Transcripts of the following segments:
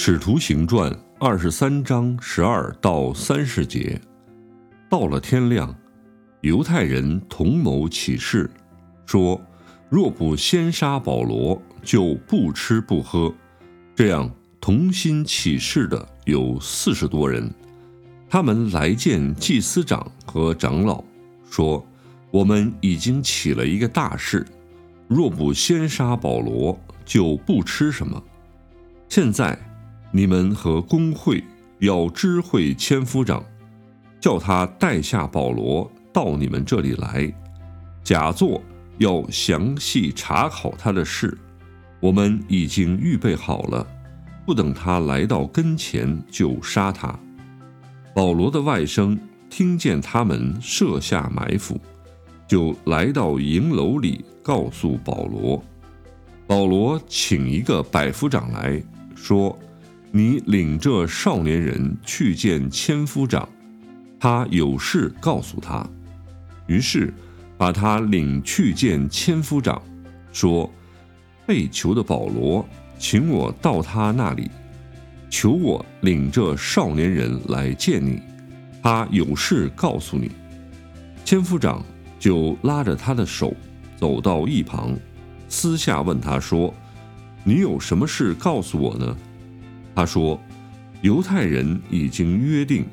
使徒行传二十三章十二到三十节，到了天亮，犹太人同谋起誓，说若不先杀保罗，就不吃不喝。这样同心起誓的有四十多人。他们来见祭司长和长老，说：“我们已经起了一个大事，若不先杀保罗，就不吃什么。现在。”你们和工会要知会千夫长，叫他带下保罗到你们这里来，假作要详细查考他的事。我们已经预备好了，不等他来到跟前就杀他。保罗的外甥听见他们设下埋伏，就来到营楼里告诉保罗。保罗请一个百夫长来说。你领这少年人去见千夫长，他有事告诉他。于是把他领去见千夫长，说：“被囚的保罗，请我到他那里，求我领这少年人来见你，他有事告诉你。”千夫长就拉着他的手走到一旁，私下问他说：“你有什么事告诉我呢？”他说：“犹太人已经约定，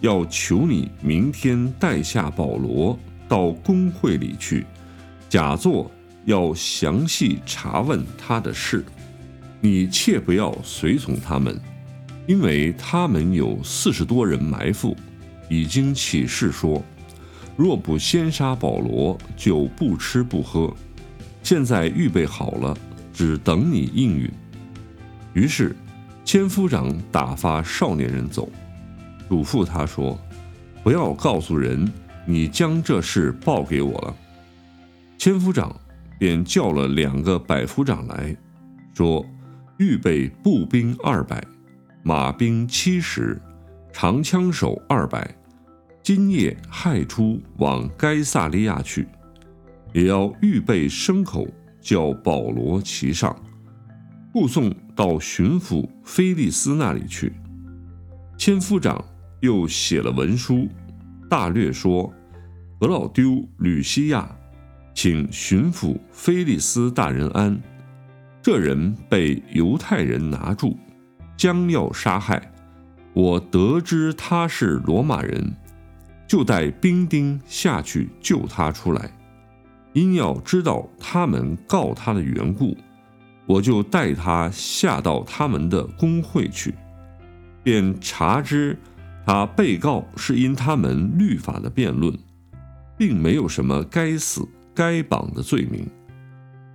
要求你明天带下保罗到公会里去，假作要详细查问他的事。你切不要随从他们，因为他们有四十多人埋伏，已经起誓说，若不先杀保罗，就不吃不喝。现在预备好了，只等你应允。”于是。千夫长打发少年人走，嘱咐他说：“不要告诉人，你将这事报给我了。”千夫长便叫了两个百夫长来说：“预备步兵二百，马兵七十，长枪手二百，今夜亥初往该萨利亚去，也要预备牲口，叫保罗骑上。”护送到巡抚菲利斯那里去。千夫长又写了文书，大略说：“俄老丢吕西亚，请巡抚菲利斯大人安。这人被犹太人拿住，将要杀害。我得知他是罗马人，就带兵丁下去救他出来。因要知道他们告他的缘故。”我就带他下到他们的公会去，便查知他被告是因他们律法的辩论，并没有什么该死该绑的罪名。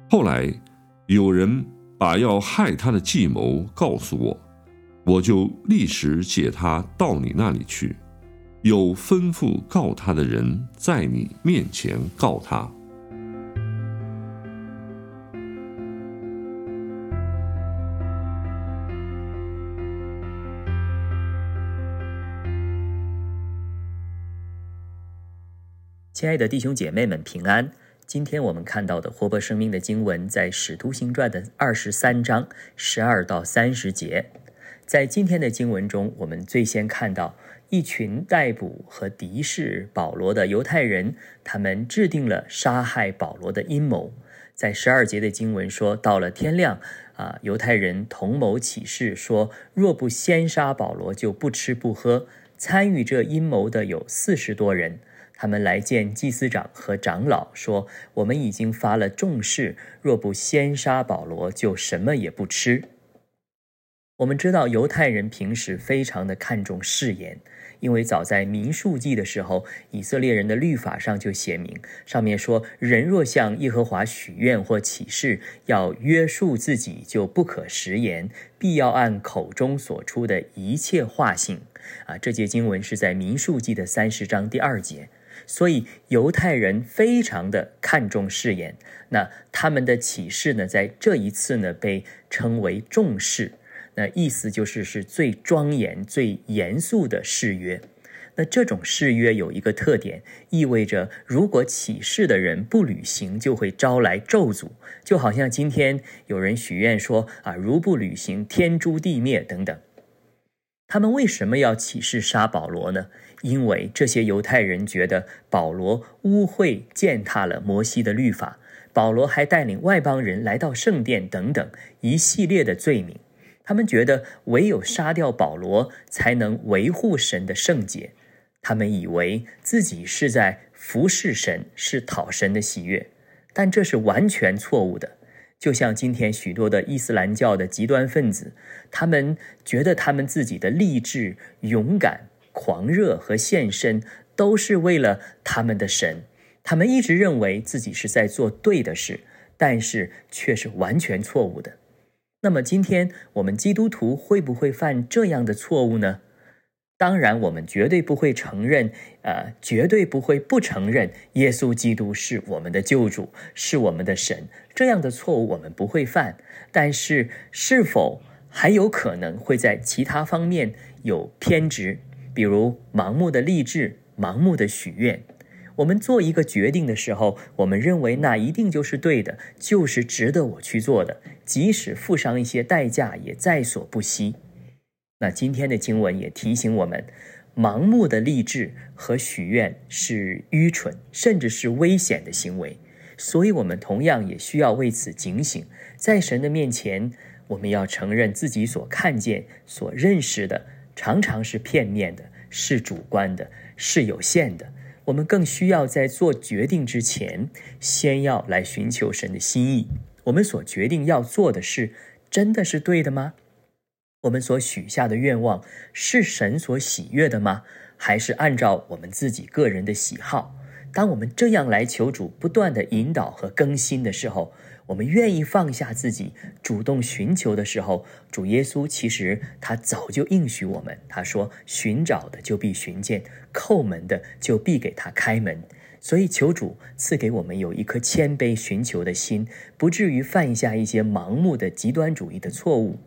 后来有人把要害他的计谋告诉我，我就立时解他到你那里去，有吩咐告他的人在你面前告他。亲爱的弟兄姐妹们，平安！今天我们看到的活泼生命的经文，在《使徒行传》的二十三章十二到三十节。在今天的经文中，我们最先看到一群逮捕和敌视保罗的犹太人，他们制定了杀害保罗的阴谋。在十二节的经文说，到了天亮，啊，犹太人同谋起誓，说若不先杀保罗，就不吃不喝。参与这阴谋的有四十多人。他们来见祭司长和长老，说：“我们已经发了重誓，若不先杀保罗，就什么也不吃。”我们知道犹太人平时非常的看重誓言，因为早在民数记的时候，以色列人的律法上就写明，上面说，人若向耶和华许愿或起誓，要约束自己，就不可食言，必要按口中所出的一切话信。啊，这节经文是在民数记的三十章第二节。所以犹太人非常的看重誓言，那他们的启示呢，在这一次呢，被称为重誓。那意思就是是最庄严、最严肃的誓约。那这种誓约有一个特点，意味着如果起誓的人不履行，就会招来咒诅。就好像今天有人许愿说啊，如不履行，天诛地灭等等。他们为什么要起誓杀保罗呢？因为这些犹太人觉得保罗污秽践踏了摩西的律法，保罗还带领外邦人来到圣殿等等一系列的罪名。他们觉得唯有杀掉保罗，才能维护神的圣洁。他们以为自己是在服侍神，是讨神的喜悦，但这是完全错误的。就像今天许多的伊斯兰教的极端分子，他们觉得他们自己的励志、勇敢、狂热和献身，都是为了他们的神。他们一直认为自己是在做对的事，但是却是完全错误的。那么今天我们基督徒会不会犯这样的错误呢？当然，我们绝对不会承认，呃，绝对不会不承认耶稣基督是我们的救主，是我们的神。这样的错误我们不会犯。但是，是否还有可能会在其他方面有偏执，比如盲目的励志、盲目的许愿？我们做一个决定的时候，我们认为那一定就是对的，就是值得我去做的，即使付上一些代价也在所不惜。那今天的经文也提醒我们，盲目的励志和许愿是愚蠢，甚至是危险的行为。所以，我们同样也需要为此警醒，在神的面前，我们要承认自己所看见、所认识的常常是片面的，是主观的，是有限的。我们更需要在做决定之前，先要来寻求神的心意。我们所决定要做的事，真的是对的吗？我们所许下的愿望是神所喜悦的吗？还是按照我们自己个人的喜好？当我们这样来求主不断的引导和更新的时候，我们愿意放下自己，主动寻求的时候，主耶稣其实他早就应许我们，他说：“寻找的就必寻见，叩门的就必给他开门。”所以求主赐给我们有一颗谦卑寻求的心，不至于犯下一些盲目的极端主义的错误。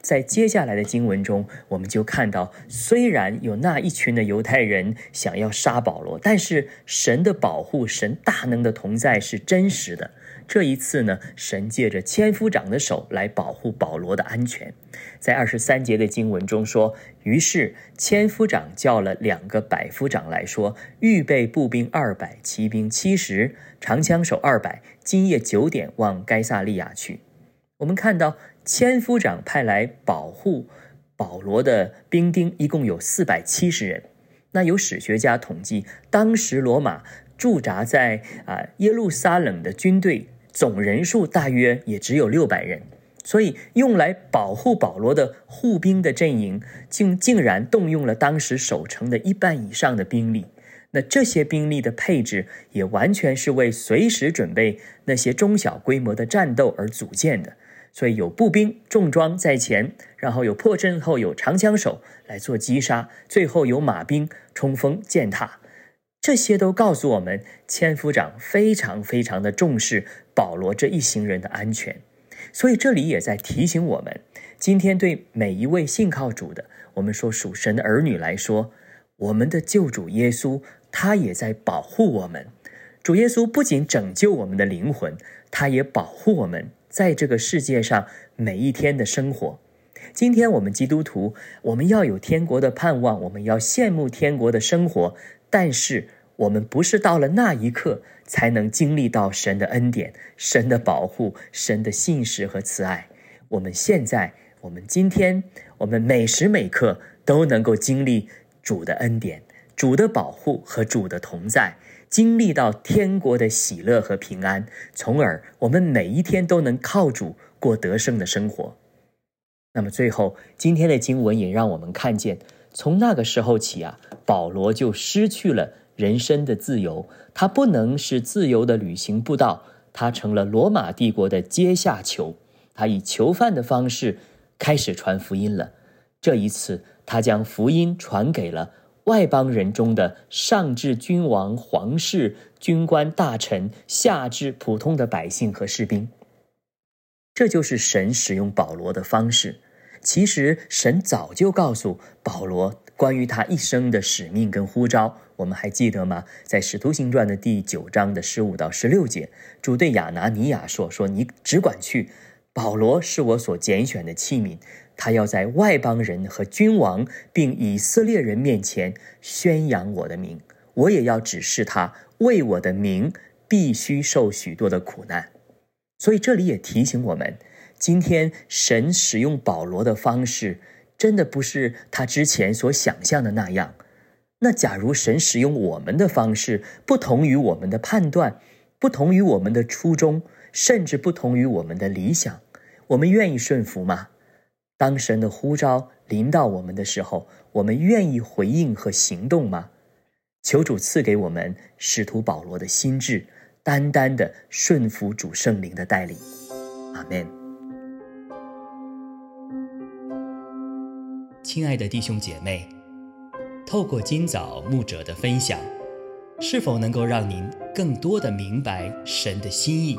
在接下来的经文中，我们就看到，虽然有那一群的犹太人想要杀保罗，但是神的保护、神大能的同在是真实的。这一次呢，神借着千夫长的手来保护保罗的安全。在二十三节的经文中说：“于是千夫长叫了两个百夫长来说，预备步兵二百，骑兵七十，长枪手二百，今夜九点往该萨利亚去。”我们看到。千夫长派来保护保罗的兵丁一共有四百七十人。那有史学家统计，当时罗马驻扎在啊耶路撒冷的军队总人数大约也只有六百人，所以用来保护保罗的护兵的阵营，竟竟然动用了当时守城的一半以上的兵力。那这些兵力的配置也完全是为随时准备那些中小规模的战斗而组建的。所以有步兵重装在前，然后有破阵后有长枪手来做击杀，最后有马兵冲锋践踏。这些都告诉我们，千夫长非常非常的重视保罗这一行人的安全。所以这里也在提醒我们，今天对每一位信靠主的，我们说属神的儿女来说，我们的救主耶稣，他也在保护我们。主耶稣不仅拯救我们的灵魂，他也保护我们。在这个世界上每一天的生活，今天我们基督徒，我们要有天国的盼望，我们要羡慕天国的生活，但是我们不是到了那一刻才能经历到神的恩典、神的保护、神的信实和慈爱。我们现在，我们今天，我们每时每刻都能够经历主的恩典、主的保护和主的同在。经历到天国的喜乐和平安，从而我们每一天都能靠主过得胜的生活。那么最后，今天的经文也让我们看见，从那个时候起啊，保罗就失去了人身的自由，他不能是自由的旅行步道，他成了罗马帝国的阶下囚，他以囚犯的方式开始传福音了。这一次，他将福音传给了。外邦人中的上至君王、皇室、军官、大臣，下至普通的百姓和士兵，这就是神使用保罗的方式。其实，神早就告诉保罗关于他一生的使命跟呼召。我们还记得吗？在《使徒行传》的第九章的十五到十六节，主对亚拿尼亚说：“说你只管去，保罗是我所拣选的器皿。”他要在外邦人和君王并以色列人面前宣扬我的名，我也要指示他为我的名必须受许多的苦难。所以这里也提醒我们，今天神使用保罗的方式，真的不是他之前所想象的那样。那假如神使用我们的方式不同于我们的判断，不同于我们的初衷，甚至不同于我们的理想，我们愿意顺服吗？当神的呼召临到我们的时候，我们愿意回应和行动吗？求主赐给我们使徒保罗的心智，单单的顺服主圣灵的带领。阿门。亲爱的弟兄姐妹，透过今早牧者的分享，是否能够让您更多的明白神的心意，